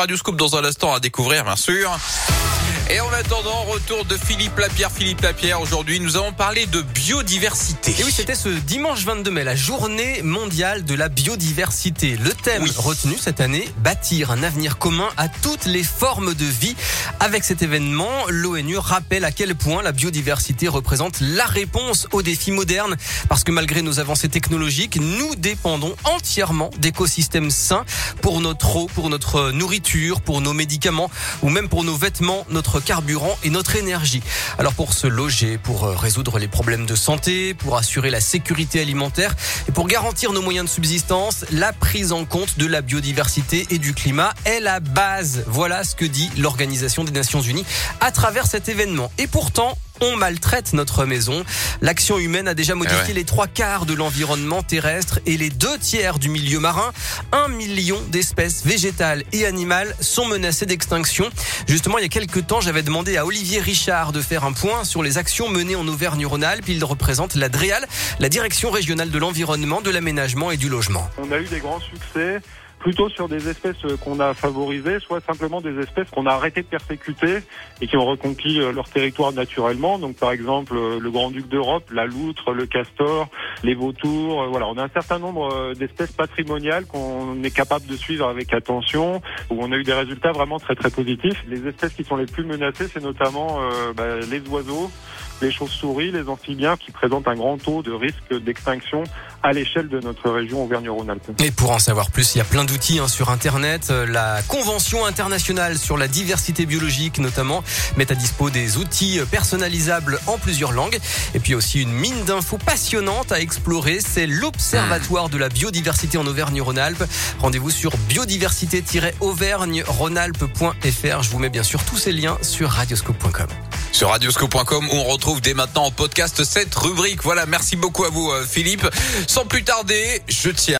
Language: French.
Radio Scoop dans un instant à découvrir, bien sûr. Et en attendant, retour de Philippe Lapierre. Philippe Lapierre, aujourd'hui, nous avons parlé de biodiversité. Et oui, c'était ce dimanche 22 mai, la journée mondiale de la biodiversité. Le thème retenu cette année, bâtir un avenir commun à toutes les formes de vie. Avec cet événement, l'ONU rappelle à quel point la biodiversité représente la réponse aux défis modernes. Parce que malgré nos avancées technologiques, nous dépendons entièrement d'écosystèmes sains pour notre eau, pour notre nourriture, pour nos médicaments ou même pour nos vêtements, notre carburant et notre énergie. Alors pour se loger, pour euh, résoudre les problèmes de santé, pour assurer la sécurité alimentaire et pour garantir nos moyens de subsistance, la prise en compte de la biodiversité et du climat est la base. Voilà ce que dit l'Organisation des Nations Unies à travers cet événement. Et pourtant, on maltraite notre maison. L'action humaine a déjà modifié eh les trois quarts de l'environnement terrestre et les deux tiers du milieu marin. Un million d'espèces végétales et animales sont menacées d'extinction. Justement, il y a quelques temps, j'avais demandé à Olivier Richard de faire un point sur les actions menées en Auvergne-Rhône-Alpes. Il représente la DREAL, la Direction régionale de l'environnement, de l'aménagement et du logement. On a eu des grands succès plutôt sur des espèces qu'on a favorisées, soit simplement des espèces qu'on a arrêté de persécuter et qui ont reconquis euh, leur territoire naturellement. Donc par exemple euh, le grand-duc d'Europe, la loutre, le castor, les vautours. Euh, voilà, on a un certain nombre d'espèces patrimoniales qu'on est capable de suivre avec attention, où on a eu des résultats vraiment très très positifs. Les espèces qui sont les plus menacées, c'est notamment bah, les oiseaux, les chauves-souris, les amphibiens qui présentent un grand taux de risque d'extinction à l'échelle de notre région Auvergne-Rhône-Alpes. Et pour en savoir plus, il y a plein d'outils hein, sur Internet. Euh, la Convention internationale sur la diversité biologique notamment met à dispo des outils personnalisables en plusieurs langues. Et puis aussi une mine d'infos passionnante à explorer. C'est l'Observatoire de la biodiversité en Auvergne-Rhône-Alpes. Rendez-vous sur biodiversité-auvergne-rhône-alpes.fr. Je vous mets bien sûr tous ces liens sur radioscope.com sur radioscope.com où on retrouve dès maintenant en podcast cette rubrique. Voilà, merci beaucoup à vous euh, Philippe. Sans plus tarder, je tiens